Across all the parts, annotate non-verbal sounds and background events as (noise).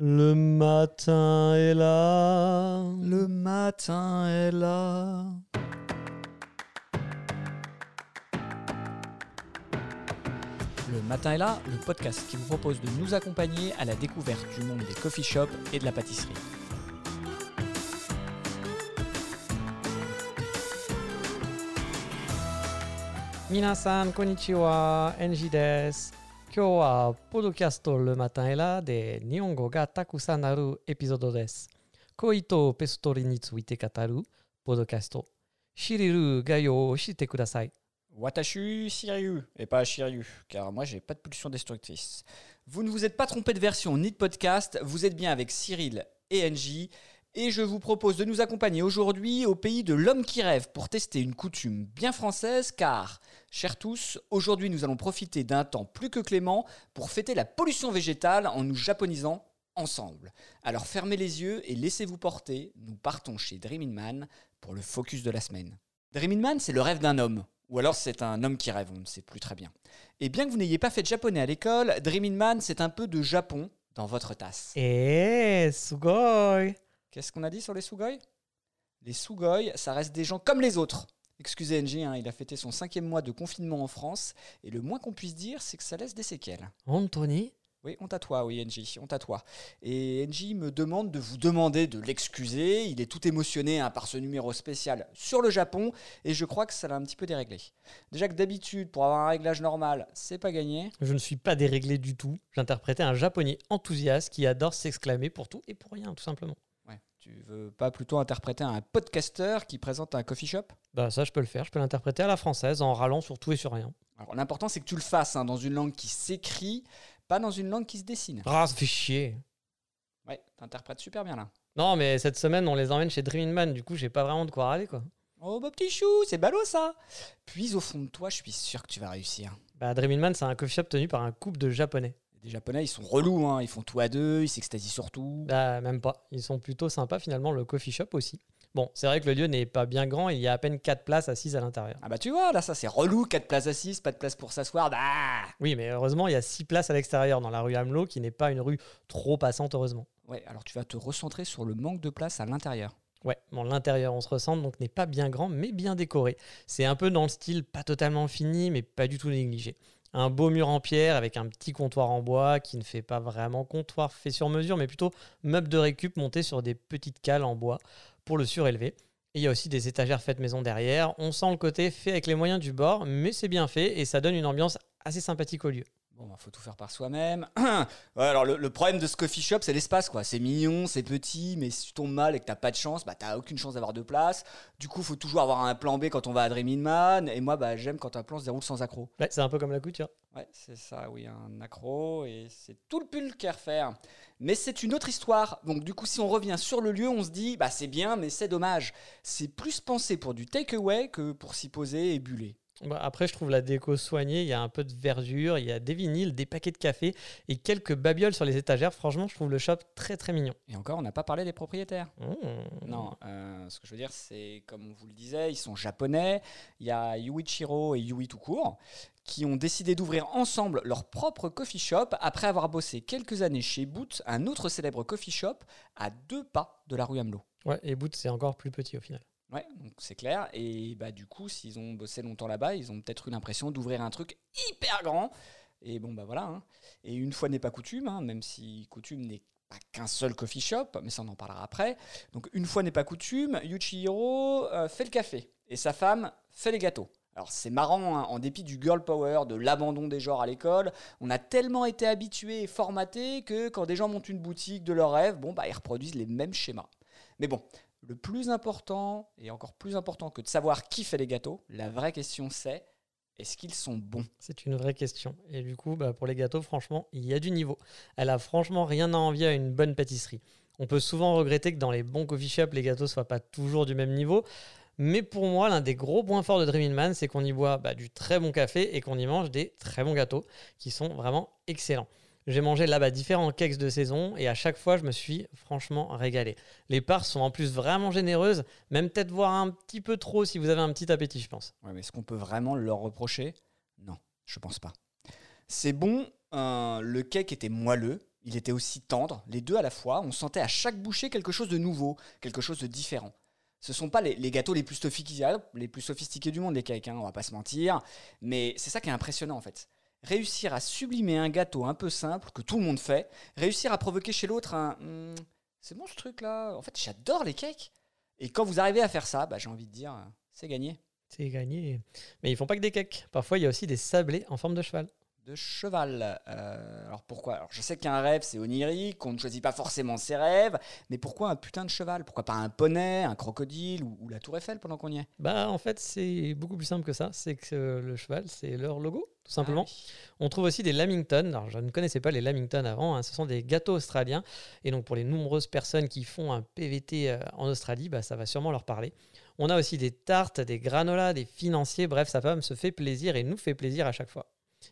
Le matin est là. Le matin est là. Le matin est là, le podcast qui vous propose de nous accompagner à la découverte du monde des coffee shops et de la pâtisserie. Minasan, konnichiwa, こんにちは。NG です。今日は、ポッドキャストルマタンエラで日本語がたくさんあるエピソードです。恋とペストリについて語るポッドキャスト。シリルが用意してください。 Watashi Shiryu, et pas Shiryu, car moi j'ai pas de pulsion destructrice. Vous ne vous êtes pas trompé de version ni de podcast, vous êtes bien avec Cyril et NJ, Et je vous propose de nous accompagner aujourd'hui au pays de l'homme qui rêve pour tester une coutume bien française car, chers tous, aujourd'hui nous allons profiter d'un temps plus que clément pour fêter la pollution végétale en nous japonisant ensemble. Alors fermez les yeux et laissez-vous porter, nous partons chez Dreamin' Man pour le focus de la semaine. Dreamin' Man, c'est le rêve d'un homme, ou alors c'est un homme qui rêve, on ne sait plus très bien. Et bien que vous n'ayez pas fait de japonais à l'école, Dreamin' Man, c'est un peu de Japon dans votre tasse. Eh, sugoi Qu'est-ce qu'on a dit sur les Sugoi? Les Sugoi, ça reste des gens comme les autres. Excusez NG, hein, il a fêté son cinquième mois de confinement en France, et le moins qu'on puisse dire, c'est que ça laisse des séquelles. Anthony? Oui, on tatoue, oui, NJ, on tatoue. Et NJ me demande de vous demander de l'excuser. Il est tout émotionné hein, par ce numéro spécial sur le Japon et je crois que ça l'a un petit peu déréglé. Déjà que d'habitude, pour avoir un réglage normal, c'est pas gagné. Je ne suis pas déréglé du tout. J'interprétais un japonais enthousiaste qui adore s'exclamer pour tout et pour rien, tout simplement. Tu veux pas plutôt interpréter un podcaster qui présente un coffee shop? Bah ça, je peux le faire. Je peux l'interpréter à la française en râlant sur tout et sur rien. Alors l'important, c'est que tu le fasses hein, dans une langue qui s'écrit, pas dans une langue qui se dessine. Ah, ça fait chier. Ouais, t'interprètes super bien là. Non, mais cette semaine, on les emmène chez Dreaming Man. Du coup, j'ai pas vraiment de quoi râler, quoi. Oh, bah petit chou, c'est ballot ça Puis au fond de toi, je suis sûr que tu vas réussir. Bah, Dreaming Man, c'est un coffee shop tenu par un couple de japonais. Les Japonais, ils sont relous, hein. ils font tout à deux, ils s'extasient sur tout. Bah, même pas. Ils sont plutôt sympas, finalement, le coffee shop aussi. Bon, c'est vrai que le lieu n'est pas bien grand. Il y a à peine 4 places assises à l'intérieur. Ah bah tu vois, là ça c'est relou, 4 places assises, pas de place pour s'asseoir. Bah Oui, mais heureusement, il y a 6 places à l'extérieur dans la rue Hamelot, qui n'est pas une rue trop passante, heureusement. Ouais, alors tu vas te recentrer sur le manque de place à l'intérieur. Ouais, bon, l'intérieur, on se ressent, donc n'est pas bien grand, mais bien décoré. C'est un peu dans le style pas totalement fini, mais pas du tout négligé. Un beau mur en pierre avec un petit comptoir en bois qui ne fait pas vraiment comptoir fait sur mesure, mais plutôt meuble de récup monté sur des petites cales en bois pour le surélever. Et il y a aussi des étagères faites maison derrière. On sent le côté fait avec les moyens du bord, mais c'est bien fait et ça donne une ambiance assez sympathique au lieu. Bon, bah, faut tout faire par soi-même. (clears throat) ouais, alors le, le problème de ce coffee shop, c'est l'espace, quoi. C'est mignon, c'est petit, mais si tu tombes mal et que t'as pas de chance, bah t'as aucune chance d'avoir de place. Du coup, faut toujours avoir un plan B quand on va à Dreaming Man. Et moi, bah j'aime quand un plan se déroule sans accro. Ouais, c'est un peu comme la couture. Ouais, c'est ça, oui, un accro, et c'est tout le pull qu'à refaire. Mais c'est une autre histoire. Donc du coup, si on revient sur le lieu, on se dit, bah c'est bien, mais c'est dommage. C'est plus pensé pour du takeaway que pour s'y poser et buller. Bah, après, je trouve la déco soignée. Il y a un peu de verdure, il y a des vinyles, des paquets de café et quelques babioles sur les étagères. Franchement, je trouve le shop très très mignon. Et encore, on n'a pas parlé des propriétaires. Mmh. Non, euh, ce que je veux dire, c'est comme on vous le disait, ils sont japonais. Il y a Yuichiro et Yui tout court qui ont décidé d'ouvrir ensemble leur propre coffee shop après avoir bossé quelques années chez Boot, un autre célèbre coffee shop à deux pas de la rue Hamelot. Ouais, et Boot, c'est encore plus petit au final. Ouais, donc c'est clair. Et bah du coup, s'ils ont bossé longtemps là-bas, ils ont peut-être eu l'impression d'ouvrir un truc hyper grand. Et bon bah voilà. hein. Et une fois n'est pas coutume, hein, même si coutume n'est qu'un seul coffee shop, mais ça on en parlera après. Donc une fois n'est pas coutume, Yuichiro euh, fait le café et sa femme fait les gâteaux. Alors c'est marrant, hein, en dépit du girl power, de l'abandon des genres à l'école, on a tellement été habitué et formaté que quand des gens montent une boutique de leur rêve, bon bah ils reproduisent les mêmes schémas. Mais bon, le plus important, et encore plus important que de savoir qui fait les gâteaux, la vraie question c'est est-ce qu'ils sont bons? C'est une vraie question. Et du coup, bah, pour les gâteaux, franchement, il y a du niveau. Elle a franchement rien à envier à une bonne pâtisserie. On peut souvent regretter que dans les bons coffee shops, les gâteaux soient pas toujours du même niveau. Mais pour moi, l'un des gros points forts de Dreaming Man, c'est qu'on y boit bah, du très bon café et qu'on y mange des très bons gâteaux qui sont vraiment excellents. J'ai mangé là-bas différents cakes de saison et à chaque fois, je me suis franchement régalé. Les parts sont en plus vraiment généreuses, même peut-être voir un petit peu trop si vous avez un petit appétit, je pense. Ouais, mais est-ce qu'on peut vraiment leur reprocher? Non, je pense pas. C'est bon, euh, le cake était moelleux, Il était aussi tendre, les deux à la fois. On sentait à chaque bouchée quelque chose de nouveau, quelque chose de différent. Ce sont pas les, gâteaux les plus, sophistiqués, les plus sophistiqués du monde, les cakes, hein, on va pas se mentir. Mais c'est ça qui est impressionnant en fait. Réussir à sublimer un gâteau un peu simple que tout le monde fait, réussir à provoquer chez l'autre un Hum, c'est bon ce truc là. En fait, j'adore les cakes. Et quand vous arrivez à faire ça, bah, j'ai envie de dire, c'est gagné. C'est gagné. Mais ils font pas que des cakes. Parfois, il y a aussi des sablés en forme de cheval. De cheval. Euh, alors pourquoi? Alors je sais qu'un rêve c'est onirique, qu'on ne choisit pas forcément ses rêves, mais pourquoi un putain de cheval? Pourquoi pas un poney, un crocodile ou, ou la tour Eiffel pendant qu'on y est? Bah, en fait, c'est beaucoup plus simple que ça. C'est que euh, le cheval, c'est leur logo, tout simplement. Ah oui. On trouve aussi des Lamington. Alors, je ne connaissais pas les Lamington avant. hein. Ce sont des gâteaux australiens. Et donc, pour les nombreuses personnes qui font un PVT euh, en Australie, bah, ça va sûrement leur parler. On a aussi des tartes, des granolas, des financiers. Bref, sa femme se fait plaisir et nous fait plaisir à chaque fois.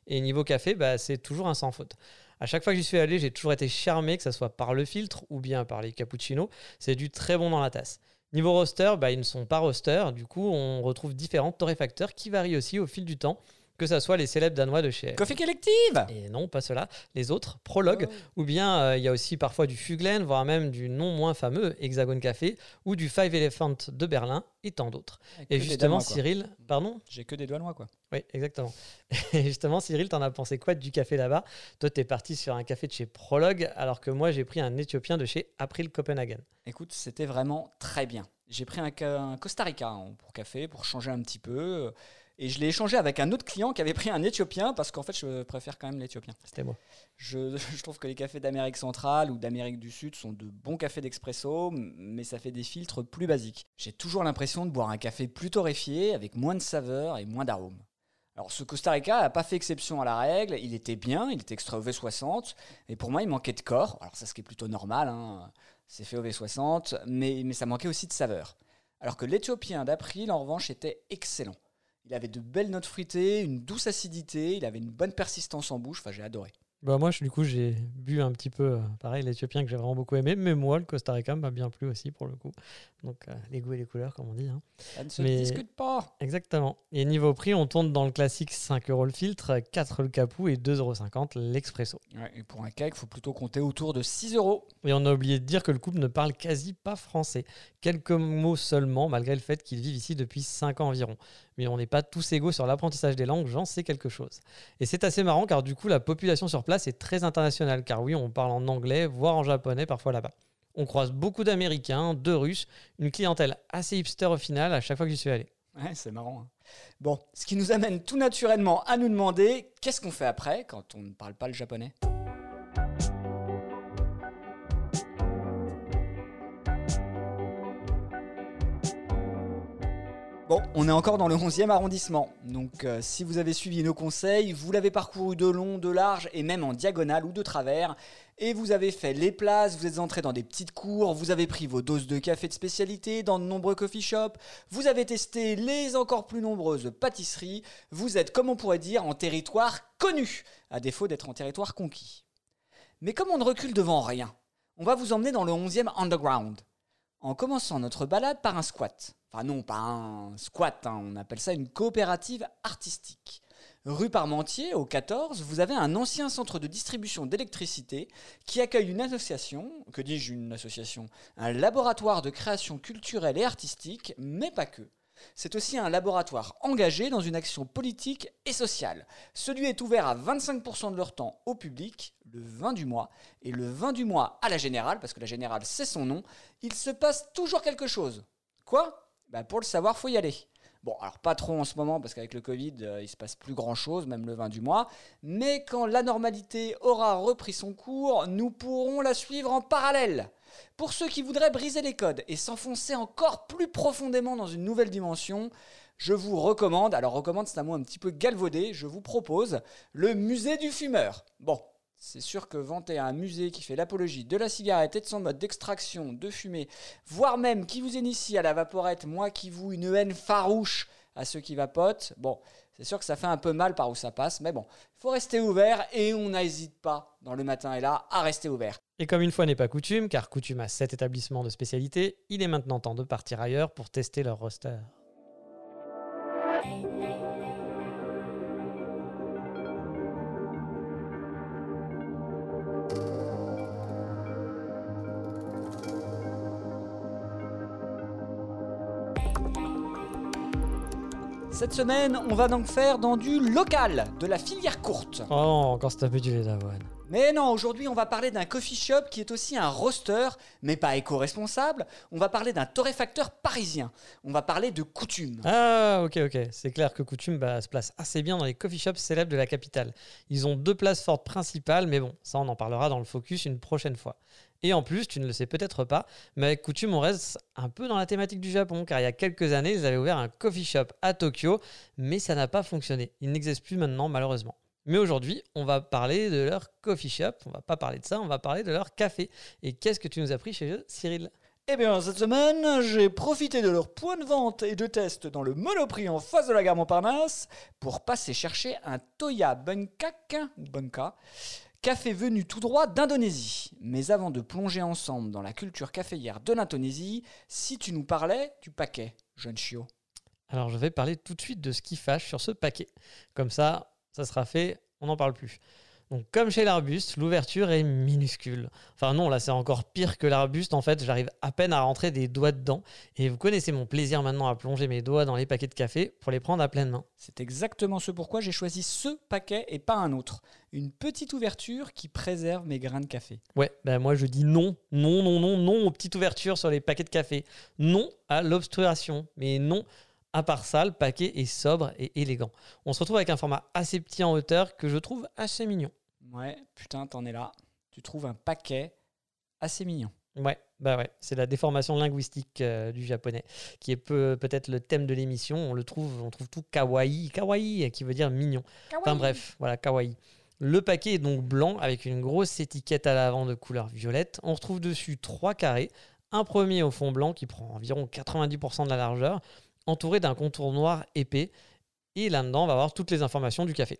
Et niveau café, bah, c'est toujours un sans faute. À chaque fois que j'y suis allé, j'ai toujours été charmé, que ce soit par le filtre ou bien par les cappuccinos. C'est du très bon dans la tasse. Niveau roster, bah, ils ne sont pas roster. Du coup, on retrouve différents torréfacteurs qui varient aussi au fil du temps, que ce soit les célèbres danois de chez Coffee Collective et non, pas cela, les autres, Prologue, ou bien euh, il y a aussi parfois du Fuglen, voire même du non moins fameux Hexagon Café, ou du Five Elephant de Berlin, et tant d'autres. Et justement, Danois. Cyril, pardon J'ai que des noirs quoi. Oui, exactement. (laughs) Et justement, Cyril, t'en as pensé quoi du café là-bas? Toi, t'es parti sur un café de chez Prologue, alors que moi, j'ai pris un éthiopien de chez April Copenhagen. Écoute, c'était vraiment très bien. J'ai pris un Costa Rica hein, pour café, pour changer un petit peu. Et je l'ai échangé avec un autre client qui avait pris un éthiopien parce qu'en fait, je préfère quand même l'éthiopien. C'était moi. Je, (laughs) je trouve que les cafés d'Amérique centrale ou d'Amérique du Sud sont de bons cafés d'expresso, mais ça fait des filtres plus basiques. J'ai toujours l'impression de boire un café plus torréfié, avec moins de saveur et moins d'arômes. Alors ce Costa Rica n'a pas fait exception à la règle, il était bien, il était extrait au V60, et pour moi il manquait de corps, alors ça ce qui est plutôt normal, hein, c'est fait au V60, mais, mais ça manquait aussi de saveur. Alors que l'Éthiopien d'April en revanche était excellent. Il avait de belles notes fruitées, une douce acidité, il avait une bonne persistance en bouche, enfin j'ai adoré. Bah moi, je- du coup, j'ai bu un petit peu, euh, pareil, l'éthiopien que j'ai vraiment beaucoup aimé, mais moi, le Costa Rica m'a bien plu aussi, pour le coup. Donc, euh, les goûts et les couleurs, comme on dit. hein. Ça ne se Mais- discute pas. Exactement. Et niveau prix, on tourne dans le classique 5 euros le filtre, 4 le capou et 2,50 euros l'expresso. Ouais, et pour un cake, il faut plutôt compter autour de 6 euros. Et on a oublié de dire que le couple ne parle quasi pas français. Quelques mots seulement, malgré le fait qu'ils vivent ici depuis 5 ans environ. Mais on n'est pas tous égaux sur l'apprentissage des langues, j'en sais quelque chose. Et c'est assez marrant car du coup, la population sur place est très internationale. Car oui, on parle en anglais, voire en japonais parfois là-bas. On croise beaucoup d'Américains, de Russes, une clientèle assez hipster au final à chaque fois que j'y suis allé. Ouais, c'est marrant. hein. Bon, ce qui nous amène tout naturellement à nous demander qu'est-ce qu'on fait après quand on ne parle pas le japonais? Bon, on est encore dans le 11e arrondissement. Donc euh, si vous avez suivi nos conseils, vous l'avez parcouru de long, de large et même en diagonale ou de travers. Et vous avez fait les places, vous êtes entré dans des petites cours, vous avez pris vos doses de café de spécialité dans de nombreux coffee shops, vous avez testé les encore plus nombreuses pâtisseries, vous êtes, comme on pourrait dire, en territoire connu, à défaut d'être en territoire conquis. Mais comme on ne recule devant rien, on va vous emmener dans le 11e underground, en commençant notre balade par un squat. Enfin non, pas un squat, hein, on appelle ça une coopérative artistique. Rue Parmentier, au 14, vous avez un ancien centre de distribution d'électricité qui accueille une association, que dis-je une association, un laboratoire de création culturelle et artistique, mais pas que. C'est aussi un laboratoire engagé dans une action politique et sociale. Celui est ouvert à 25% de leur temps au public, le 20 du mois, et le 20 du mois à la générale, parce que la générale c'est son nom, il se passe toujours quelque chose. Quoi? Bah Pour le savoir, faut y aller. Bon, alors pas trop en ce moment, parce qu'avec le Covid, euh, il se passe plus grand-chose, même le 20 du mois, mais quand la normalité aura repris son cours, nous pourrons la suivre en parallèle. Pour ceux qui voudraient briser les codes et s'enfoncer encore plus profondément dans une nouvelle dimension, je vous recommande, alors recommande c'est un mot un petit peu galvaudé, je vous propose le musée du fumeur. Bon, c'est sûr que vanter un musée qui fait l'apologie de la cigarette et de son mode d'extraction, de fumée, voire même qui vous initie à la vaporette, moi qui vous une haine farouche à ceux qui vapotent, bon, c'est sûr que ça fait un peu mal par où ça passe, mais bon, il faut rester ouvert et on n'hésite pas dans le matin et là à rester ouvert. Et comme une fois n'est pas coutume, car coutume a 7 établissements de spécialité, il est maintenant temps de partir ailleurs pour tester leur roster. Cette semaine, on va donc faire dans du local, de la filière courte. Oh, encore se taper du lait d'avoine. Mais non, aujourd'hui, on va parler d'un coffee shop qui est aussi un roaster, mais pas éco-responsable. On va parler d'un torréfacteur parisien. On va parler de Coutume. Ah, ok, ok. C'est clair que Coutume bah, se place assez bien dans les coffee shops célèbres de la capitale. Ils ont deux places fortes principales, mais bon, ça, on en parlera dans le focus une prochaine fois. Et en plus, tu ne le sais peut-être pas, mais avec Coutume, on reste un peu dans la thématique du Japon, car il y a quelques années, ils avaient ouvert un coffee shop à Tokyo, mais ça n'a pas fonctionné. Il n'existe plus maintenant, malheureusement. Mais aujourd'hui, on va parler de leur coffee shop. On va pas parler de ça, on va parler de leur café. Et qu'est-ce que tu nous as pris chez eux, Cyril? Eh bien, cette semaine, j'ai profité de leur point de vente et de test dans le Monoprix en face de la gare Montparnasse pour passer chercher un Toya Bunkak, Bunka, café venu tout droit d'Indonésie. Mais avant de plonger ensemble dans la culture caféière de l'Indonésie, si tu nous parlais du paquet, jeune chiot. Alors, je vais parler tout de suite de ce qui fâche sur ce paquet. Comme ça, ça sera fait, on n'en parle plus. Donc comme chez l'arbuste, l'ouverture est minuscule. Enfin non, là c'est encore pire que l'arbuste. En fait, j'arrive à peine à rentrer des doigts dedans. Et vous connaissez mon plaisir maintenant à plonger mes doigts dans les paquets de café pour les prendre à pleine main. C'est exactement ce pourquoi j'ai choisi ce paquet et pas un autre. Une petite ouverture qui préserve mes grains de café. Ouais, ben moi je dis non, non, non, non, non aux petites ouvertures sur les paquets de café. Non à l'obstruration, mais non à part ça, le paquet est sobre et élégant. On se retrouve avec un format assez petit en hauteur que je trouve assez mignon. Ouais, putain, t'en es là. Tu trouves un paquet assez mignon. Ouais, bah ouais, c'est la déformation linguistique euh, du japonais qui est peu, peut-être le thème de l'émission. On le trouve, on trouve tout kawaii, kawaii qui veut dire mignon. Enfin bref, voilà kawaii. Le paquet est donc blanc avec une grosse étiquette à l'avant de couleur violette. On retrouve dessus trois carrés, un premier au fond blanc qui prend environ 90% de la largeur, entouré d'un contour noir épais. Et là-dedans, on va avoir toutes les informations du café.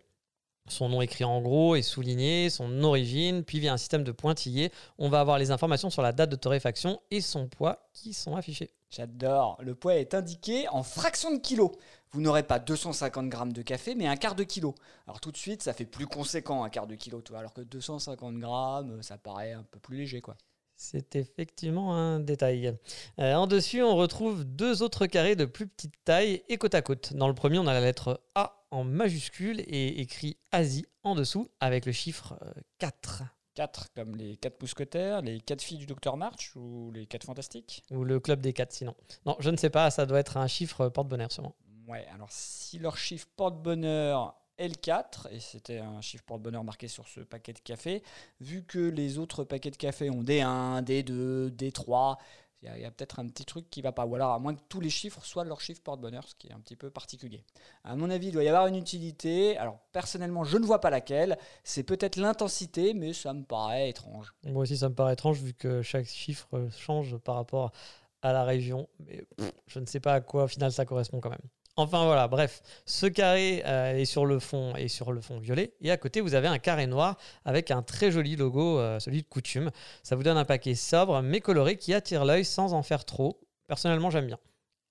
Son nom écrit en gros et souligné, son origine, puis via un système de pointillés, on va avoir les informations sur la date de torréfaction et son poids qui sont affichés. J'adore. Le poids est indiqué en fraction de kilo. Vous n'aurez pas 250 grammes de café, mais un quart de kilo. Alors tout de suite, ça fait plus conséquent un quart de kilo, toi. Alors que 250 grammes, ça paraît un peu plus léger, quoi. C'est effectivement un détail. Euh, en dessus, on retrouve deux autres carrés de plus petite taille et côte à côte. Dans le premier, on a la lettre A en majuscule et écrit Asie en dessous avec le chiffre 4. Euh, 4 comme les 4 mousquetaires, les 4 filles du docteur March ou les 4 fantastiques? Ou le club des 4 sinon. Non, je ne sais pas, ça doit être un chiffre porte-bonheur sûrement. Ouais, alors si leur chiffre porte-bonheur L4, et c'était un chiffre porte-bonheur marqué sur ce paquet de café. Vu que les autres paquets de café ont D1, D2, D3, il y a, peut-être un petit truc qui va pas. Ou alors, à moins que tous les chiffres soient leur chiffre porte-bonheur, ce qui est un petit peu particulier. À mon avis, il doit y avoir une utilité. Alors, personnellement, je ne vois pas laquelle. C'est peut-être l'intensité, mais ça me paraît étrange. Moi aussi, ça me paraît étrange, vu que chaque chiffre change par rapport à la région. Mais je ne sais pas à quoi, au final, ça correspond quand même. Enfin voilà, bref, ce carré euh, est sur le fond et sur le fond violet. Et à côté, vous avez un carré noir avec un très joli logo, euh, celui de coutume. Ça vous donne un paquet sobre mais coloré qui attire l'œil sans en faire trop. Personnellement, j'aime bien.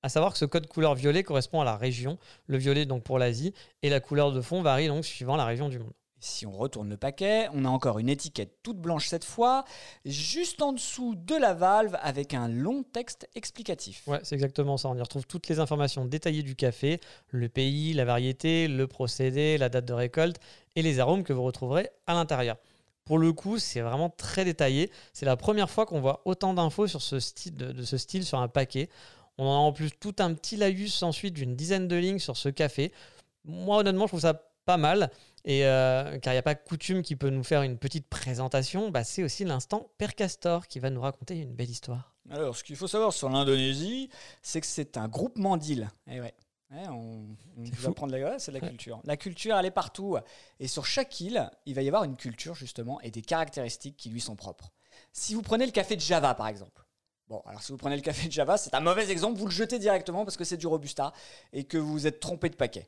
À savoir que ce code couleur violet correspond à la région, le violet donc pour l'Asie, et la couleur de fond varie donc suivant la région du monde. Si on retourne le paquet, on a encore une étiquette toute blanche cette fois, juste en dessous de la valve avec un long texte explicatif. Ouais, c'est exactement ça. On y retrouve toutes les informations détaillées du café, le pays, la variété, le procédé, la date de récolte et les arômes que vous retrouverez à l'intérieur. Pour le coup, c'est vraiment très détaillé. C'est la première fois qu'on voit autant d'infos sur ce style, de, ce style sur un paquet. On a en plus tout un petit laïus ensuite d'une dizaine de lignes sur ce café. Moi, honnêtement, je trouve ça pas mal. Et euh, car il n'y a pas coutume qui peut nous faire une petite présentation, bah, c'est aussi l'instant Père Castor qui va nous raconter une belle histoire. Alors, ce qu'il faut savoir sur l'Indonésie, c'est que c'est un groupement d'îles. Et eh ouais. on, va prendre la c'est la culture. La culture, elle est partout. Et sur chaque île, il va y avoir une culture, justement, et des caractéristiques qui lui sont propres. Si vous prenez le café de Java, par exemple. Bon, alors si vous prenez le café de Java, c'est un mauvais exemple, vous le jetez directement parce que c'est du Robusta et que vous vous êtes trompé de paquet.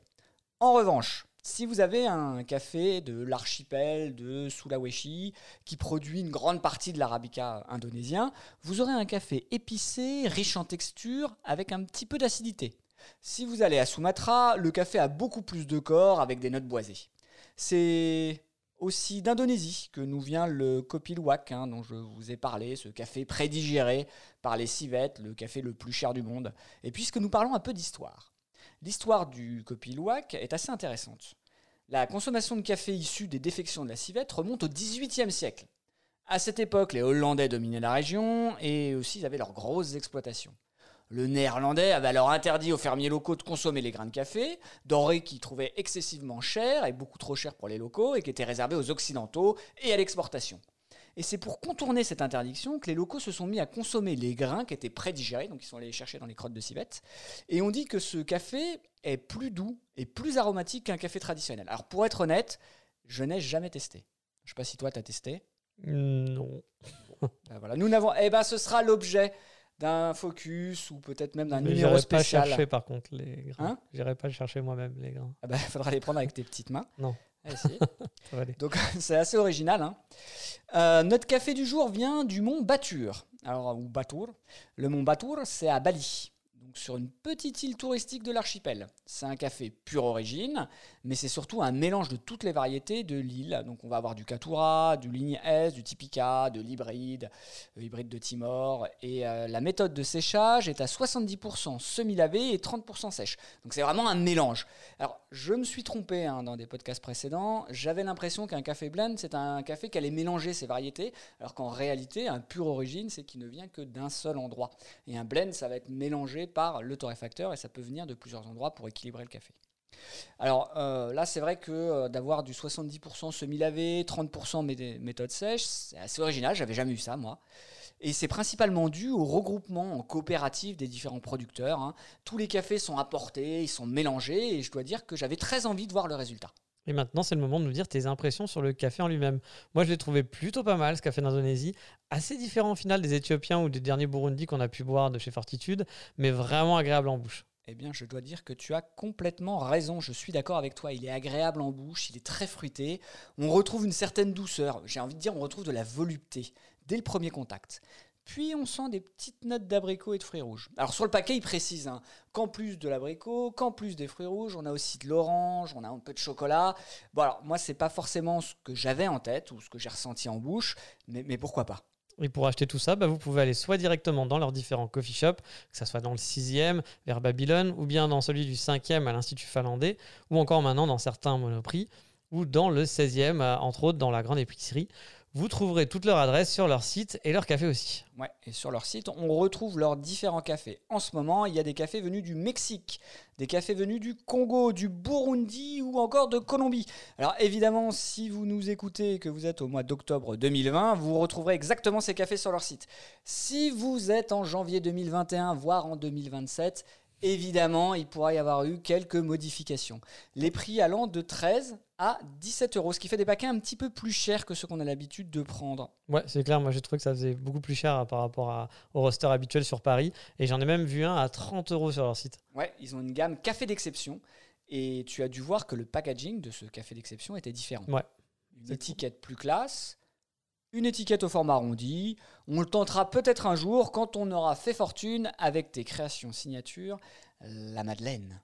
En revanche, si vous avez un café de l'archipel de Sulawesi qui produit une grande partie de l'arabica indonésien, vous aurez un café épicé, riche en texture, avec un petit peu d'acidité. Si vous allez à Sumatra, le café a beaucoup plus de corps avec des notes boisées. C'est aussi d'Indonésie que nous vient le Kopi Luwak, hein, dont je vous ai parlé, ce café prédigéré par les civettes, le café le plus cher du monde. Et puisque nous parlons un peu d'histoire, L'histoire du Copilouac est assez intéressante. La consommation de café issue des défections de la civette remonte au XVIIIe siècle. À cette époque, les Hollandais dominaient la région et aussi ils avaient leurs grosses exploitations. Le néerlandais avait alors interdit aux fermiers locaux de consommer les grains de café, denrées qu'ils trouvaient excessivement chères et beaucoup trop chères pour les locaux et qui étaient réservées aux occidentaux et à l'exportation. Et c'est pour contourner cette interdiction que les locaux se sont mis à consommer les grains qui étaient prédigérés, donc ils sont allés les chercher dans les crottes de civette. Et on dit que ce café est plus doux et plus aromatique qu'un café traditionnel. Alors pour être honnête, je n'ai jamais testé. Je sais pas si toi tu as testé. Non. (laughs) Ben voilà, nous n'avons. Eh ben, ce sera l'objet d'un focus ou peut-être même d'un numéro j'irai spécial. pas chercher par contre les grains. Hein? J'irai pas chercher moi-même les grains. Ah bah, faudra les prendre avec tes petites mains. Non. Ah, si. (laughs) Aller. Donc (laughs) c'est assez original. hein. Euh, notre café du jour vient du mont Batur. Alors, ou Batour. Le mont Batour, c'est à Bali. Sur une petite île touristique de l'archipel. C'est un café pure origine, mais c'est surtout un mélange de toutes les variétés de l'île. Donc on va avoir du Catura, du ligne S, du Typica, de l'hybride, euh, hybride de Timor. Et euh, la méthode de séchage est à 70% semi-lavé et 30% sèche. Donc c'est vraiment un mélange. Alors, je me suis trompé hein, dans des podcasts précédents. J'avais l'impression qu'un café blend, c'est un café qui allait mélanger ses variétés, alors qu'en réalité, un pur origine, c'est qu'il ne vient que d'un seul endroit. Et un blend, ça va être mélangé par le torréfacteur et ça peut venir de plusieurs endroits pour équilibrer le café. Alors euh, là, c'est vrai que euh, d'avoir du 70% semi-lavé, 30% mé- méthode sèche, c'est assez original. J'avais jamais eu ça, moi. Et c'est principalement dû au regroupement en coopérative des différents producteurs. hein. Tous les cafés sont apportés, ils sont mélangés, et je dois dire que j'avais très envie de voir le résultat. Et maintenant, c'est le moment de nous dire tes impressions sur le café en lui-même. Moi, je l'ai trouvé plutôt pas mal, ce café d'Indonésie. Assez différent au final des Éthiopiens ou des derniers Burundi qu'on a pu boire de chez Fortitude, mais vraiment agréable en bouche. Eh bien, je dois dire que tu as complètement raison. Je suis d'accord avec toi. Il est agréable en bouche, il est très fruité. On retrouve une certaine douceur. J'ai envie de dire, on retrouve de la volupté dès le premier contact. Puis on sent des petites notes d'abricot et de fruits rouges. Alors sur le paquet, il précise hein, qu'en plus de l'abricot, qu'en plus des fruits rouges, on a aussi de l'orange, on a un peu de chocolat. Bon alors moi, c'est pas forcément ce que j'avais en tête ou ce que j'ai ressenti en bouche, mais, pourquoi pas? Et pour acheter tout ça, bah, vous pouvez aller soit directement dans leurs différents coffee shops, que ce soit dans le 6e, vers Babylone, ou bien dans celui du 5e à l'Institut finlandais, ou encore maintenant dans certains monoprix, ou dans le 16e, euh, entre autres dans la grande épicerie. Vous trouverez toutes leurs adresses sur leur site et leur café aussi. Ouais, et sur leur site, on retrouve leurs différents cafés. En ce moment, il y a des cafés venus du Mexique, des cafés venus du Congo, du Burundi ou encore de Colombie. Alors évidemment, si vous nous écoutez et que vous êtes au mois d'octobre 2020, vous retrouverez exactement ces cafés sur leur site. Si vous êtes en janvier 2021, voire en 2027, évidemment, il pourra y avoir eu quelques modifications. Les prix allant de 13 à 17 euros, ce qui fait des paquets un petit peu plus chers que ceux qu'on a l'habitude de prendre. Ouais, c'est clair, moi j'ai trouvé que ça faisait beaucoup plus cher hein, par rapport à- au roster habituel sur Paris, et j'en ai même vu un à 30 euros sur leur site. Ouais, ils ont une gamme café d'exception. Et tu as dû voir que le packaging de ce café d'exception était différent. Ouais. Une étiquette plus classe, une étiquette au format arrondi. On le tentera peut-être un jour quand on aura fait fortune avec tes créations signatures, la Madeleine.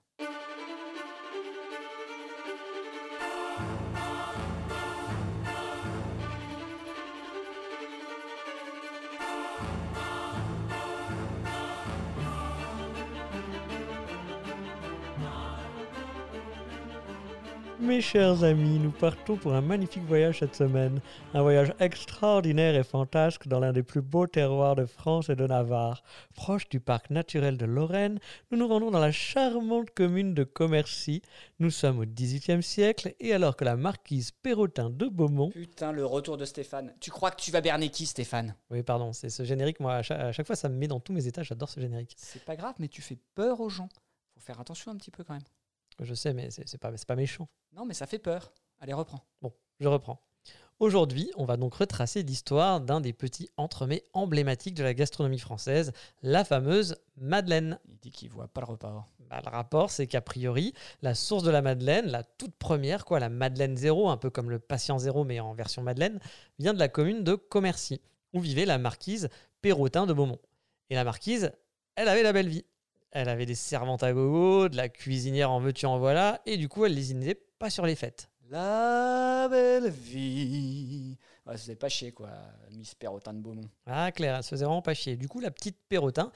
Mes chers amis, nous partons pour un magnifique voyage cette semaine. Un voyage extraordinaire et fantasque dans l'un des plus beaux terroirs de France et de Navarre. Proche du parc naturel de Lorraine, nous nous rendons dans la charmante commune de Commercy. Nous sommes au XVIIIe siècle et alors que la marquise Perrotin de Beaumont... Putain, le retour de Stéphane. Tu crois que tu vas berner qui, Stéphane? Oui, pardon, c'est ce générique, moi, à chaque, à chaque fois, ça me met dans tous mes états, j'adore ce générique. C'est pas grave, mais tu fais peur aux gens. Faut faire attention un petit peu quand même. Je sais, mais c'est pas, pas méchant. Non, mais ça fait peur. Allez, reprends. Bon, je reprends. Aujourd'hui, on va donc retracer l'histoire d'un des petits entremets emblématiques de la gastronomie française, la fameuse Madeleine. Il dit qu'il voit pas le repas. Bah, le rapport, c'est qu'a priori, la source de la Madeleine, la toute première, quoi, la Madeleine zéro, un peu comme le patient zéro, mais en version Madeleine, vient de la commune de Commercy, où vivait la marquise Perrotin de Beaumont. Et la marquise, elle avait la belle vie. Elle avait des servantes à gogo, de la cuisinière en veux-tu en voilà, et du coup, elle lésinait pas sur les fêtes. La belle vie. Ouais, ça faisait pas chier, quoi, Miss Perrotin de Beaumont. Ah, Claire, elle se faisait vraiment pas chier. Du coup, la petite Perrotin,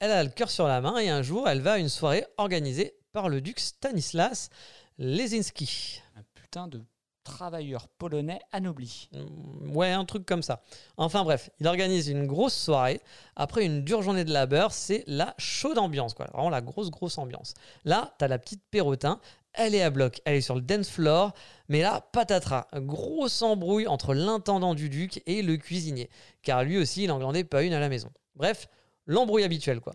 elle a le cœur sur la main et un jour, elle va à une soirée organisée par le duc Stanislas Lesinski. Un putain de travailleur polonais anobli. Mm, Ouais, un truc comme ça. Enfin bref, il organise une grosse soirée. Après une dure journée de labeur, c'est la chaude ambiance, quoi. Vraiment la grosse, grosse ambiance. Là, t'as la petite Perrotin. Elle est à bloc, elle est sur le dance floor. Mais là, patatras. Grosse embrouille entre l'intendant du duc et le cuisinier. Car lui aussi, il en glandait pas une à la maison. Bref, l'embrouille habituelle, quoi.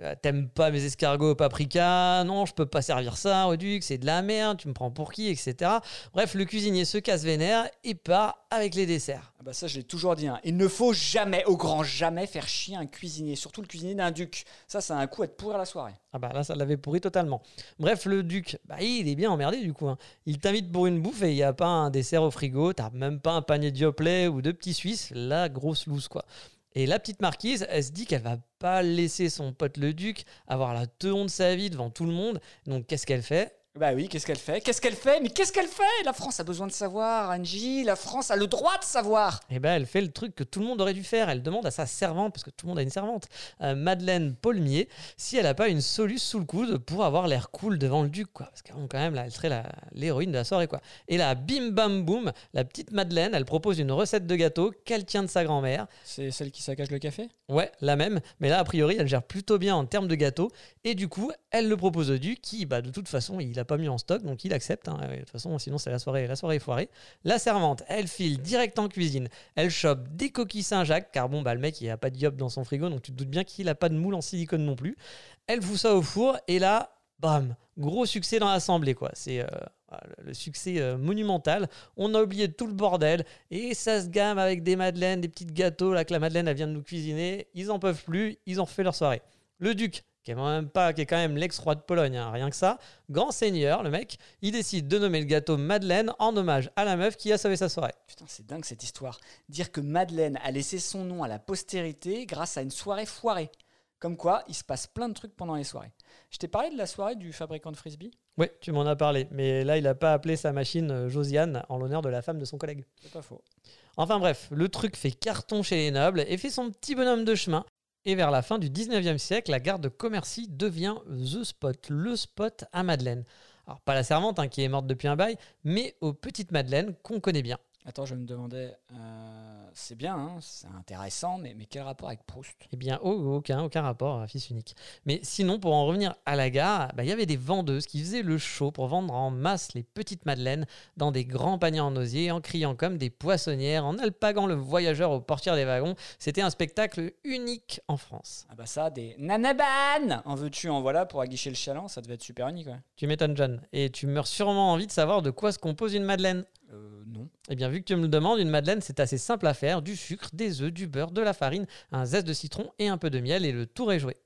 Euh, T'aimes pas mes escargots au paprika Non, je peux pas servir ça au duc, c'est de la merde, tu me prends pour qui, etc. Bref, le cuisinier se casse vénère et part avec les desserts. Ah bah ça, je l'ai toujours dit. hein. Il ne faut jamais, au grand jamais, faire chier un cuisinier, surtout le cuisinier d'un duc. Ça, ça a un coup à te pourrir la soirée. Ah bah là, ça l'avait pourri totalement. Bref, le duc, bah il est bien emmerdé du coup. hein. Il t'invite pour une bouffe et il n'y a pas un dessert au frigo, t'as même pas un panier de Yoplait ou de petits Suisses, la grosse loose quoi. Et la petite marquise, elle se dit qu'elle va pas laisser son pote le duc avoir la teon de sa vie devant tout le monde. Donc qu'est-ce qu'elle fait? Bah oui, qu'est-ce qu'elle fait? Qu'est-ce qu'elle fait? Mais qu'est-ce qu'elle fait? La France a besoin de savoir, Angie. La France a le droit de savoir. Eh ben, elle fait le truc que tout le monde aurait dû faire. Elle demande à sa servante, parce que tout le monde a une servante, euh, Madeleine Paulmier, si elle n'a pas une soluce sous le coude pour avoir l'air cool devant le duc, quoi. Parce qu'elle, quand même, là, elle serait l'héroïne de la soirée, quoi. Et là, bim bam boum, la petite Madeleine, elle propose une recette de gâteau qu'elle tient de sa grand-mère. C'est celle qui saccage le café? Ouais, la même. Mais là, a priori, elle gère plutôt bien en termes de gâteau. Et du coup, elle le propose au duc, qui, bah, de toute façon, il pas mis en stock, donc il accepte. hein. De toute façon, sinon, c'est la soirée, la soirée est foirée. La servante, elle file direct en cuisine. Elle chope des coquilles Saint-Jacques, car bon, bah, le mec, il a pas de diop dans son frigo, donc tu te doutes bien qu'il a pas de moule en silicone non plus. Elle fout ça au four, et là, bam, gros succès dans l'assemblée, quoi. C'est. euh, voilà, le succès euh, monumental. On a oublié tout le bordel et ça se gamme avec des madeleines, des petits gâteaux là que la madeleine elle vient de nous cuisiner. Ils en peuvent plus, ils ont refait leur soirée. Le duc, qui est, même pas, qui est quand même l'ex-roi de Pologne, hein, rien que ça, grand seigneur, le mec, il décide de nommer le gâteau Madeleine en hommage à la meuf qui a sauvé sa soirée. Putain, c'est dingue cette histoire. Dire que Madeleine a laissé son nom à la postérité grâce à une soirée foirée. Comme quoi, il se passe plein de trucs pendant les soirées. Je t'ai parlé de la soirée du fabricant de frisbee Oui, tu m'en as parlé, mais là il n'a pas appelé sa machine euh, Josiane en l'honneur de la femme de son collègue. C'est pas faux. Enfin bref, le truc fait carton chez les nobles et fait son petit bonhomme de chemin. Et vers la fin du 19e siècle, la gare de Commercy devient The Spot, le spot à Madeleine. Alors pas la servante hein, qui est morte depuis un bail, mais aux petites Madeleines qu'on connaît bien. Attends, je me demandais, euh, c'est bien, hein, c'est intéressant, mais, mais quel rapport avec Proust? Eh bien, aucun, aucun rapport fils unique. Mais sinon, pour en revenir à la gare, bah, il y avait des vendeuses qui faisaient le show pour vendre en masse les petites madeleines dans des grands paniers en osier, en criant comme des poissonnières, en alpaguant le voyageur aux portières des wagons. C'était un spectacle unique en France. Ah bah ça, des nanaban En veux-tu, en voilà, pour aguicher le chaland, ça devait être super unique, ouais. Tu m'étonnes, John. Et tu meurs sûrement envie de savoir de quoi se compose une madeleine. Euh, non. Eh bien, vu que tu me le demandes, une madeleine, c'est assez simple à faire. Du sucre, des œufs, du beurre, de la farine, un zeste de citron et un peu de miel, et le tour est joué.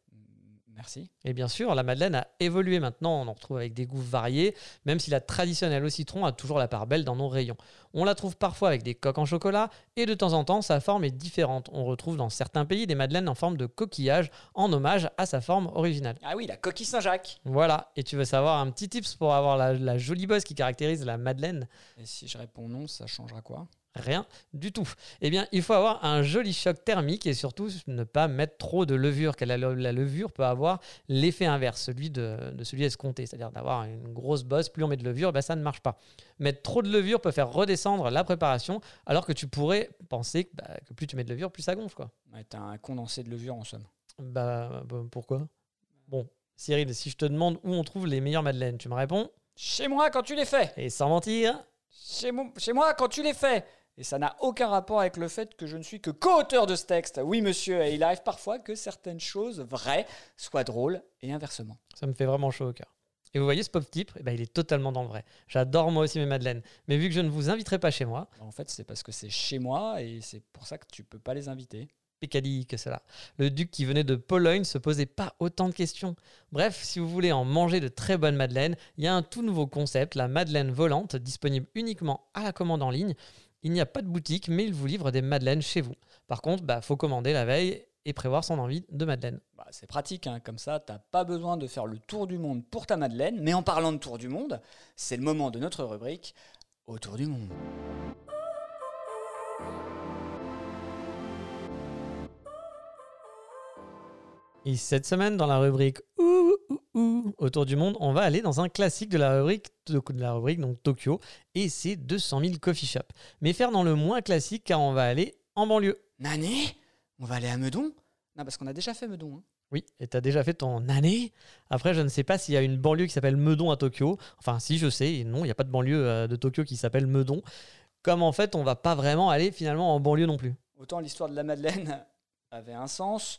Merci. Et bien sûr, la madeleine a évolué maintenant, on en retrouve avec des goûts variés, même si la traditionnelle au citron a toujours la part belle dans nos rayons. On la trouve parfois avec des coques en chocolat, et de temps en temps, sa forme est différente. On retrouve dans certains pays des madeleines en forme de coquillage, en hommage à sa forme originale. Ah oui, la coquille Saint-Jacques Voilà, et tu veux savoir un petit tips pour avoir la, la jolie bosse qui caractérise la madeleine? Et si je réponds non, ça changera quoi? Rien du tout. Eh bien, il faut avoir un joli choc thermique et surtout ne pas mettre trop de levure, car la, la levure peut avoir l'effet inverse, celui de, de celui escompté, c'est-à-dire d'avoir une grosse bosse, plus on met de levure, ben ça ne marche pas. Mettre trop de levure peut faire redescendre la préparation, alors que tu pourrais penser que, bah, que plus tu mets de levure, plus ça gonfle. Quoi. Ouais, T'as un condensé de levure en somme. Bah, bah, pourquoi? Bon, Cyril, si je te demande où on trouve les meilleures madeleines, tu me réponds Chez moi quand tu les fais Et sans mentir, chez moi quand tu les fais Et ça n'a aucun rapport avec le fait que je ne suis que co-auteur de ce texte. Oui, monsieur, et il arrive parfois que certaines choses vraies soient drôles et inversement. Ça me fait vraiment chaud au cœur. Et vous voyez, ce pauvre type, eh ben, il est totalement dans le vrai. J'adore moi aussi mes madeleines. Mais vu que je ne vous inviterai pas chez moi, En fait, c'est parce que c'est chez moi et c'est pour ça que tu peux pas les inviter. Pécali que cela. Le duc qui venait de Pologne se posait pas autant de questions. Bref, si vous voulez en manger de très bonnes madeleines, il y a un tout nouveau concept, la madeleine volante, disponible uniquement à la commande en ligne. Il n'y a pas de boutique, mais il vous livre des madeleines chez vous. Par contre, bah, faut commander la veille et prévoir son envie de madeleine. Bah, c'est pratique, hein, comme ça, t'as pas besoin de faire le tour du monde pour ta Madeleine. Mais en parlant de tour du monde, c'est le moment de notre rubrique Autour du monde. Et cette semaine, dans la rubrique Ouh, ouh, ouh, autour du monde, on va aller dans un classique de la rubrique, de la rubrique donc Tokyo, et c'est 200 000 coffee shops. Mais faire dans le moins classique car on va aller en banlieue. Nané? On va aller à Meudon? Non, parce qu'on a déjà fait Meudon. hein. Oui, et t'as déjà fait ton année. Après, je ne sais pas s'il y a une banlieue qui s'appelle Meudon à Tokyo. Enfin, si, je sais. Non, il n'y a pas de banlieue euh, de Tokyo qui s'appelle Meudon. Comme en fait, on va pas vraiment aller finalement en banlieue non plus. Autant l'histoire de la Madeleine avait un sens,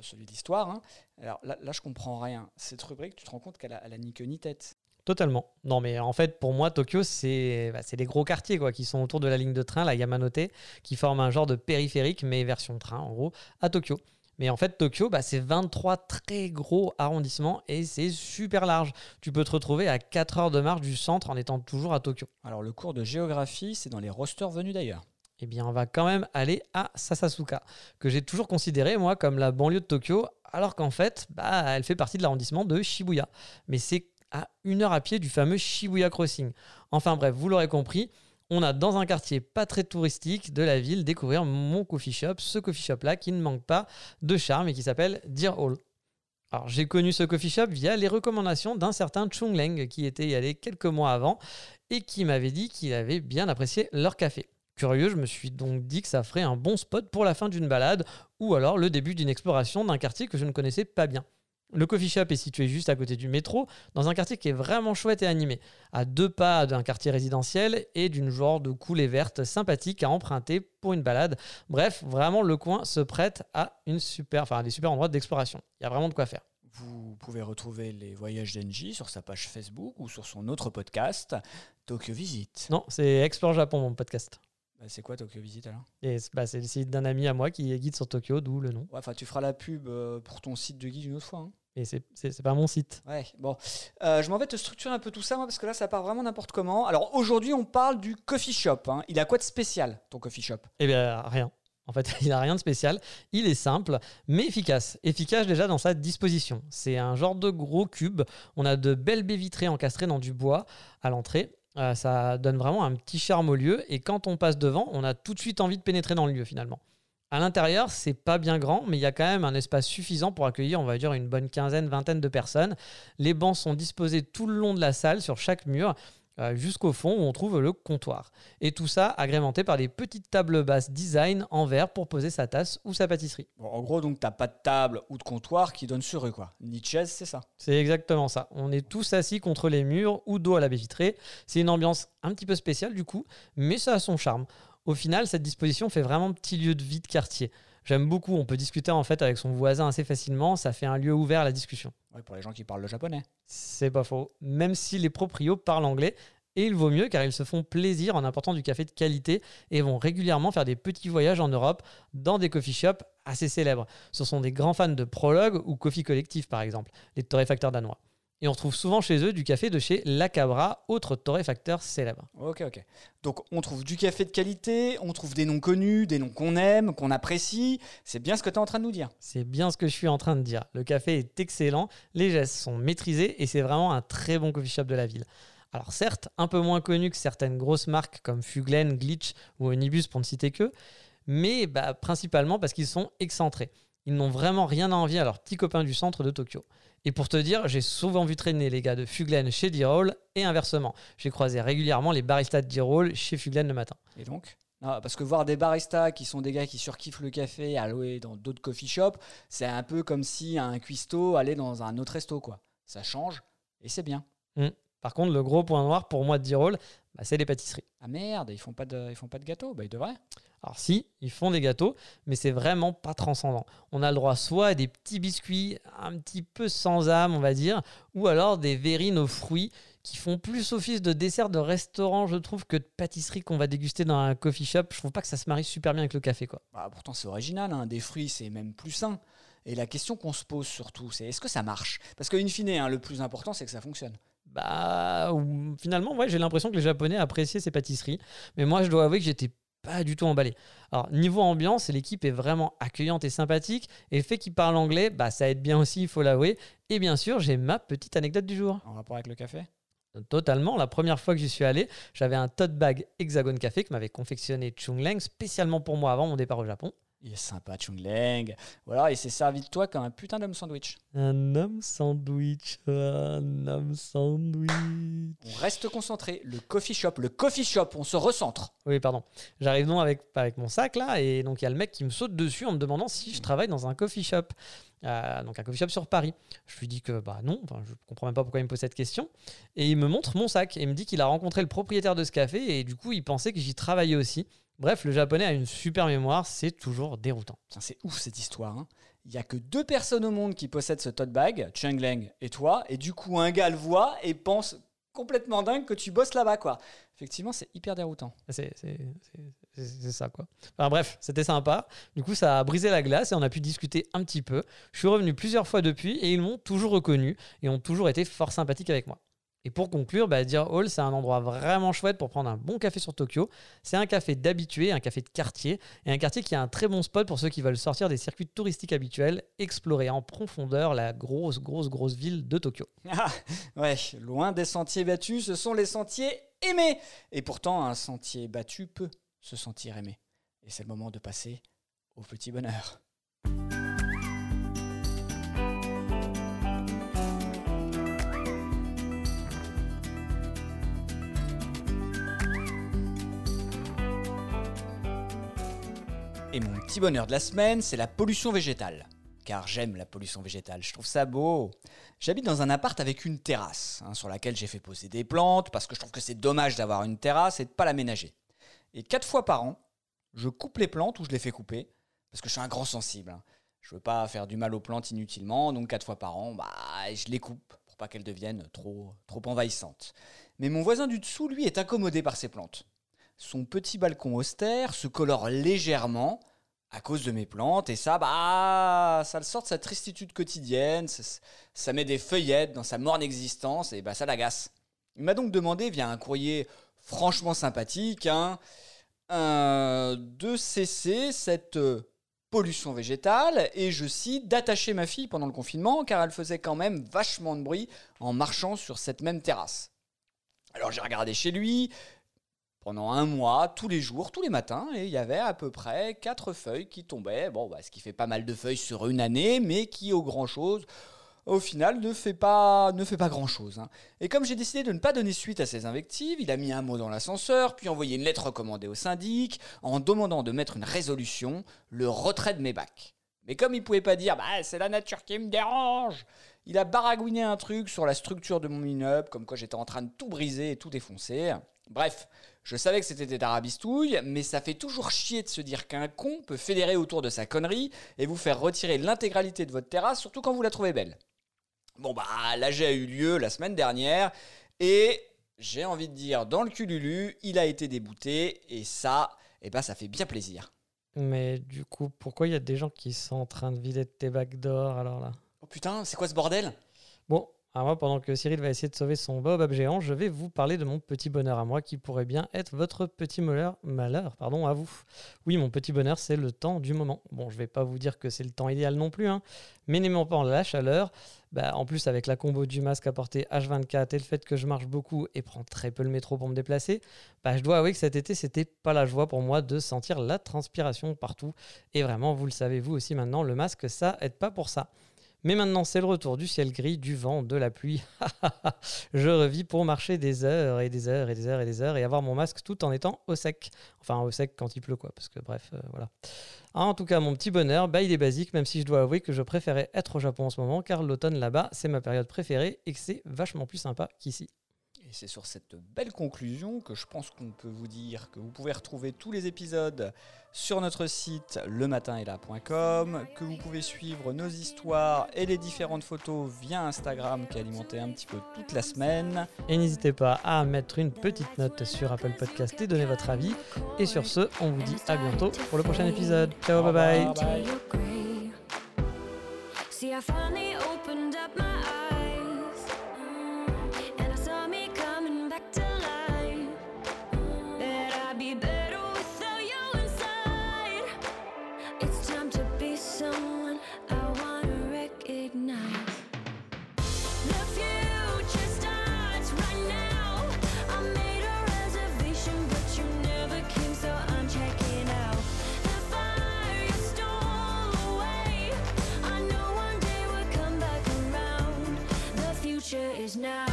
celui de l'histoire. hein. Alors là, là, je comprends rien. Cette rubrique, tu te rends compte qu'elle a, elle a ni queue ni tête. Totalement. Non, mais en fait, pour moi, Tokyo, c'est bah, c'est les gros quartiers quoi, qui sont autour de la ligne de train, la Yamanote, qui forment un genre de périphérique, mais version train, en gros, à Tokyo. Mais en fait, Tokyo, bah, c'est 23 très gros arrondissements et c'est super large. Tu peux te retrouver à 4 heures de marche du centre en étant toujours à Tokyo. Alors le cours de géographie, c'est dans les rosters venus d'ailleurs. Eh bien, on va quand même aller à Sasasuka, que j'ai toujours considéré, moi, comme la banlieue de Tokyo, alors qu'en fait, bah, elle fait partie de l'arrondissement de Shibuya. Mais c'est à une heure à pied du fameux Shibuya Crossing. Enfin bref, vous l'aurez compris, on a dans un quartier pas très touristique de la ville découvrir mon coffee shop, ce coffee shop-là qui ne manque pas de charme et qui s'appelle Deer Hall. Alors, j'ai connu ce coffee shop via les recommandations d'un certain Chung Leng qui était y allé quelques mois avant et qui m'avait dit qu'il avait bien apprécié leur café. Curieux, je me suis donc dit que ça ferait un bon spot pour la fin d'une balade ou alors le début d'une exploration d'un quartier que je ne connaissais pas bien. Le coffee shop est situé juste à côté du métro, dans un quartier qui est vraiment chouette et animé, à deux pas d'un quartier résidentiel et d'une genre de coulée verte sympathique à emprunter pour une balade. Bref, vraiment le coin se prête à une super, enfin à des super endroits d'exploration. Il y a vraiment de quoi faire. Vous pouvez retrouver les voyages d'Enji sur sa page Facebook ou sur son autre podcast, Tokyo Visite. Non, c'est Explore Japon mon podcast. Bah, c'est quoi Tokyo Visite alors? Et bah, c'est le site d'un ami à moi qui est guide sur Tokyo, d'où le nom. Ouais, tu feras la pub euh, pour ton site de guide une autre fois. hein. Et c'est- c'est c'est pas mon site. Ouais, bon. Euh, je m'en vais te structurer un peu tout ça, moi, parce que là, ça part vraiment n'importe comment. Alors, aujourd'hui, on parle du coffee shop. hein. Il a quoi de spécial, ton coffee shop? Eh bien, rien. En fait, (laughs) il n'a rien de spécial. Il est simple, mais efficace. Efficace déjà dans sa disposition. C'est un genre de gros cube. On a de belles baies vitrées encastrées dans du bois à l'entrée. Euh, ça donne vraiment un petit charme au lieu. Et quand on passe devant, on a tout de suite envie de pénétrer dans le lieu finalement. À l'intérieur, c'est pas bien grand, mais il y a quand même un espace suffisant pour accueillir, on va dire, une bonne quinzaine, vingtaine de personnes. Les bancs sont disposés tout le long de la salle, sur chaque mur, jusqu'au fond où on trouve le comptoir. Et tout ça agrémenté par des petites tables basses design en verre pour poser sa tasse ou sa pâtisserie. Bon, En gros, donc, t'as pas de table ou de comptoir qui donne sur eux, quoi. Ni de chaise, c'est ça. C'est exactement ça. On est tous assis contre les murs ou dos à la baie vitrée. C'est une ambiance un petit peu spéciale du coup, mais ça a son charme. Au final, cette disposition fait vraiment petit lieu de vie de quartier. J'aime beaucoup, on peut discuter en fait avec son voisin assez facilement, ça fait un lieu ouvert à la discussion. Ouais, pour les gens qui parlent le japonais. C'est pas faux. Même si les proprios parlent anglais, et il vaut mieux car ils se font plaisir en apportant du café de qualité et vont régulièrement faire des petits voyages en Europe dans des coffee shops assez célèbres. Ce sont des grands fans de Prologue ou Coffee Collective par exemple, les torréfacteurs danois. Et on retrouve souvent chez eux du café de chez La Cabra, autre torréfacteur célèbre. Ok, ok. Donc, on trouve du café de qualité, on trouve des noms connus, des noms qu'on aime, qu'on apprécie. C'est bien ce que tu es en train de nous dire. C'est bien ce que je suis en train de dire. Le café est excellent, les gestes sont maîtrisés et c'est vraiment un très bon coffee shop de la ville. Alors certes, un peu moins connu que certaines grosses marques comme Fuglen, Glitch ou Onibus pour ne citer que, mais bah, principalement parce qu'ils sont excentrés. Ils n'ont vraiment rien à envier à leurs petits copains du centre de Tokyo. Et pour te dire, j'ai souvent vu traîner les gars de Fuglen chez D-Roll et inversement. J'ai croisé régulièrement les baristas de D-Roll chez Fuglen le matin. Et donc? Non, parce que voir des baristas qui sont des gars qui surkiffent le café à louer dans d'autres coffee shops, c'est un peu comme si un cuistot allait dans un autre resto, quoi. Ça change et c'est bien. Par contre, le gros point noir pour moi de D-Roll, bah, c'est les pâtisseries. Ah merde, ils font pas de, ils font pas de gâteau, bah ils devraient. Alors si, ils font des gâteaux, mais c'est vraiment pas transcendant. On a le droit soit à des petits biscuits un petit peu sans âme, on va dire, ou alors des verrines aux fruits qui font plus office de dessert de restaurant, je trouve, que de pâtisserie qu'on va déguster dans un coffee shop. Je trouve pas que ça se marie super bien avec le café, quoi. Bah, pourtant c'est original, hein. des fruits c'est même plus sain. Et la question qu'on se pose surtout, c'est est-ce que ça marche? Parce qu'in fine, hein, le plus important c'est que ça fonctionne. Bah, finalement, ouais, j'ai l'impression que les Japonais appréciaient ces pâtisseries, mais moi, je dois avouer que j'étais pas du tout emballé. Alors, niveau ambiance, l'équipe est vraiment accueillante et sympathique, et le fait qu'ils parlent anglais, bah, ça aide bien aussi, il faut l'avouer. Et bien sûr, j'ai ma petite anecdote du jour. En rapport avec le café? Totalement, la première fois que j'y suis allé, j'avais un tote bag Hexagon Café que m'avait confectionné Chung Leng spécialement pour moi avant mon départ au Japon. Il est sympa, Chung Leng. Voilà, il s'est servi de toi comme un putain d'homme sandwich. Un homme sandwich, un homme sandwich. On reste concentré. Le coffee shop, le coffee shop, on se recentre. Oui, pardon. J'arrive donc avec, avec mon sac là, et donc il y a le mec qui me saute dessus en me demandant si je travaille dans un coffee shop. Euh, donc un coffee shop sur Paris. Je lui dis que bah non, je comprends même pas pourquoi il me pose cette question. Et il me montre mon sac et il me dit qu'il a rencontré le propriétaire de ce café et du coup il pensait que j'y travaillais aussi. Bref, le japonais a une super mémoire, c'est toujours déroutant. C'est ouf cette histoire. hein. Il y a que deux personnes au monde qui possèdent ce tote bag, Cheng Leng et toi, et du coup un gars le voit et pense complètement dingue que tu bosses là-bas, quoi. Effectivement, c'est hyper déroutant. C'est ça quoi. Enfin bref, c'était sympa. Du coup, ça a brisé la glace et on a pu discuter un petit peu. Je suis revenu plusieurs fois depuis et ils m'ont toujours reconnu et ont toujours été fort sympathiques avec moi. Et pour conclure, bah, Hall, c'est un endroit vraiment chouette pour prendre un bon café sur Tokyo. C'est un café d'habitués, un café de quartier, et un quartier qui a un très bon spot pour ceux qui veulent sortir des circuits touristiques habituels, explorer en profondeur la grosse, grosse, grosse ville de Tokyo. (laughs) Ah, ouais, loin des sentiers battus, ce sont les sentiers aimés. Et pourtant, un sentier battu peut se sentir aimé. Et c'est le moment de passer au petit bonheur. Mon petit bonheur de la semaine, c'est la pollution végétale. Car j'aime la pollution végétale, je trouve ça beau. J'habite dans un appart avec une terrasse, hein, sur laquelle j'ai fait poser des plantes, parce que je trouve que c'est dommage d'avoir une terrasse et de pas l'aménager. Et quatre fois par an, je coupe les plantes ou je les fais couper, parce que je suis un grand sensible. hein. Je veux pas faire du mal aux plantes inutilement, donc quatre fois par an, bah, je les coupe pour pas qu'elles deviennent trop, trop envahissantes. Mais mon voisin du dessous, lui, est incommodé par ces plantes. Son petit balcon austère se colore légèrement à cause de mes plantes, et ça, bah, ça le sort de sa tristitude quotidienne, ça, met des feuillettes dans sa morne existence, et bah, ça l'agace. Il m'a donc demandé, via un courrier franchement sympathique, hein, euh, de cesser cette euh, pollution végétale, et je cite, d'attacher ma fille pendant le confinement, car elle faisait quand même vachement de bruit en marchant sur cette même terrasse. Alors j'ai regardé chez lui, pendant un mois, tous les jours, tous les matins, il y avait à peu près quatre feuilles qui tombaient. Bon, bah, ce qui fait pas mal de feuilles sur une année, mais qui, au grand chose, au final, ne fait pas, ne fait pas grand chose. Et comme j'ai décidé de ne pas donner suite à ces invectives, il a mis un mot dans l'ascenseur, puis envoyé une lettre recommandée au syndic, en demandant de mettre une résolution, le retrait de mes bacs. Mais comme il pouvait pas dire, bah, c'est la nature qui me dérange, il a baragouiné un truc sur la structure de mon immeuble, comme quoi j'étais en train de tout briser et tout défoncer. Bref, je savais que c'était des tarabistouilles, mais ça fait toujours chier de se dire qu'un con peut fédérer autour de sa connerie et vous faire retirer l'intégralité de votre terrasse, surtout quand vous la trouvez belle. Bon bah, l'AG a eu lieu la semaine dernière, et j'ai envie de dire, dans le cululu, il a été débouté, et ça, eh ben, ça fait bien plaisir. Mais du coup, pourquoi il y a des gens qui sont en train de vider tes bacs d'or alors là? Oh putain, c'est quoi ce bordel? Bon, alors moi, pendant que Cyril va essayer de sauver son baobab géant, je vais vous parler de mon petit bonheur à moi qui pourrait bien être votre petit malheur, malheur pardon, à vous. Oui, mon petit bonheur, c'est le temps du moment. Bon, je vais pas vous dire que c'est le temps idéal non plus, hein, mais n'aimant pas la chaleur, bah, en plus avec la combo du masque à porter H24 et le fait que je marche beaucoup et prends très peu le métro pour me déplacer, bah, je dois avouer que cet été, c'était pas la joie pour moi de sentir la transpiration partout. Et vraiment, vous le savez vous aussi maintenant, le masque, ça aide pas pour ça. Mais maintenant, c'est le retour du ciel gris, du vent, de la pluie. (laughs) je revis pour marcher des heures et des heures et des heures et des heures et avoir mon masque tout en étant au sec. Enfin, au sec quand il pleut, quoi. Parce que, bref, euh, voilà. Ah, en tout cas, mon petit bonheur, bah, il est basique, même si je dois avouer que je préférais être au Japon en ce moment, car l'automne là-bas, c'est ma période préférée et que c'est vachement plus sympa qu'ici. Et c'est sur cette belle conclusion que je pense qu'on peut vous dire que vous pouvez retrouver tous les épisodes sur notre site lematinetla.com, que vous pouvez suivre nos histoires et les différentes photos via Instagram qui est alimenté un petit peu toute la semaine. Et n'hésitez pas à mettre une petite note sur Apple Podcast et donner votre avis. Et sur ce, on vous dit à bientôt pour le prochain épisode. Ciao, bye bye. Bye is now.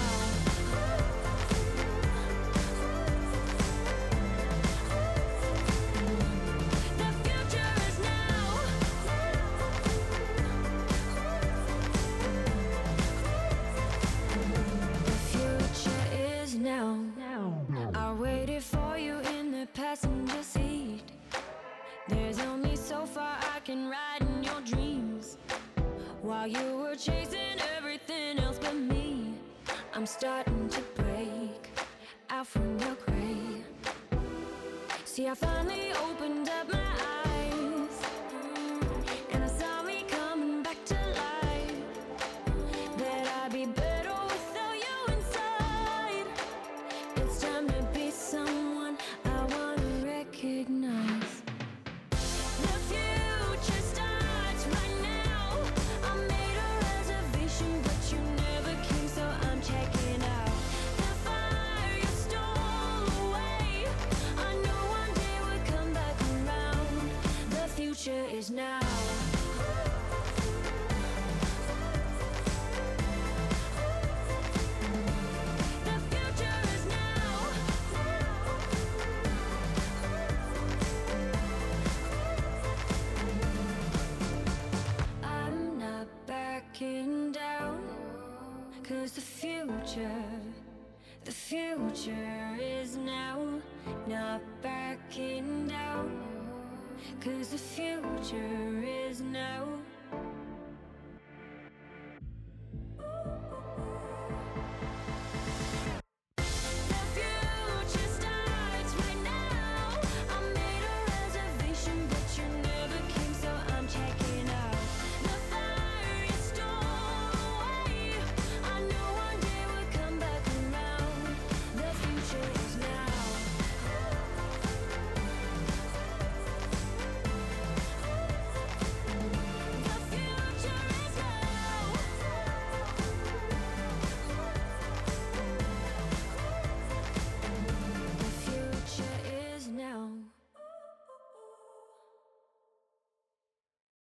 See, I finally opened treasure.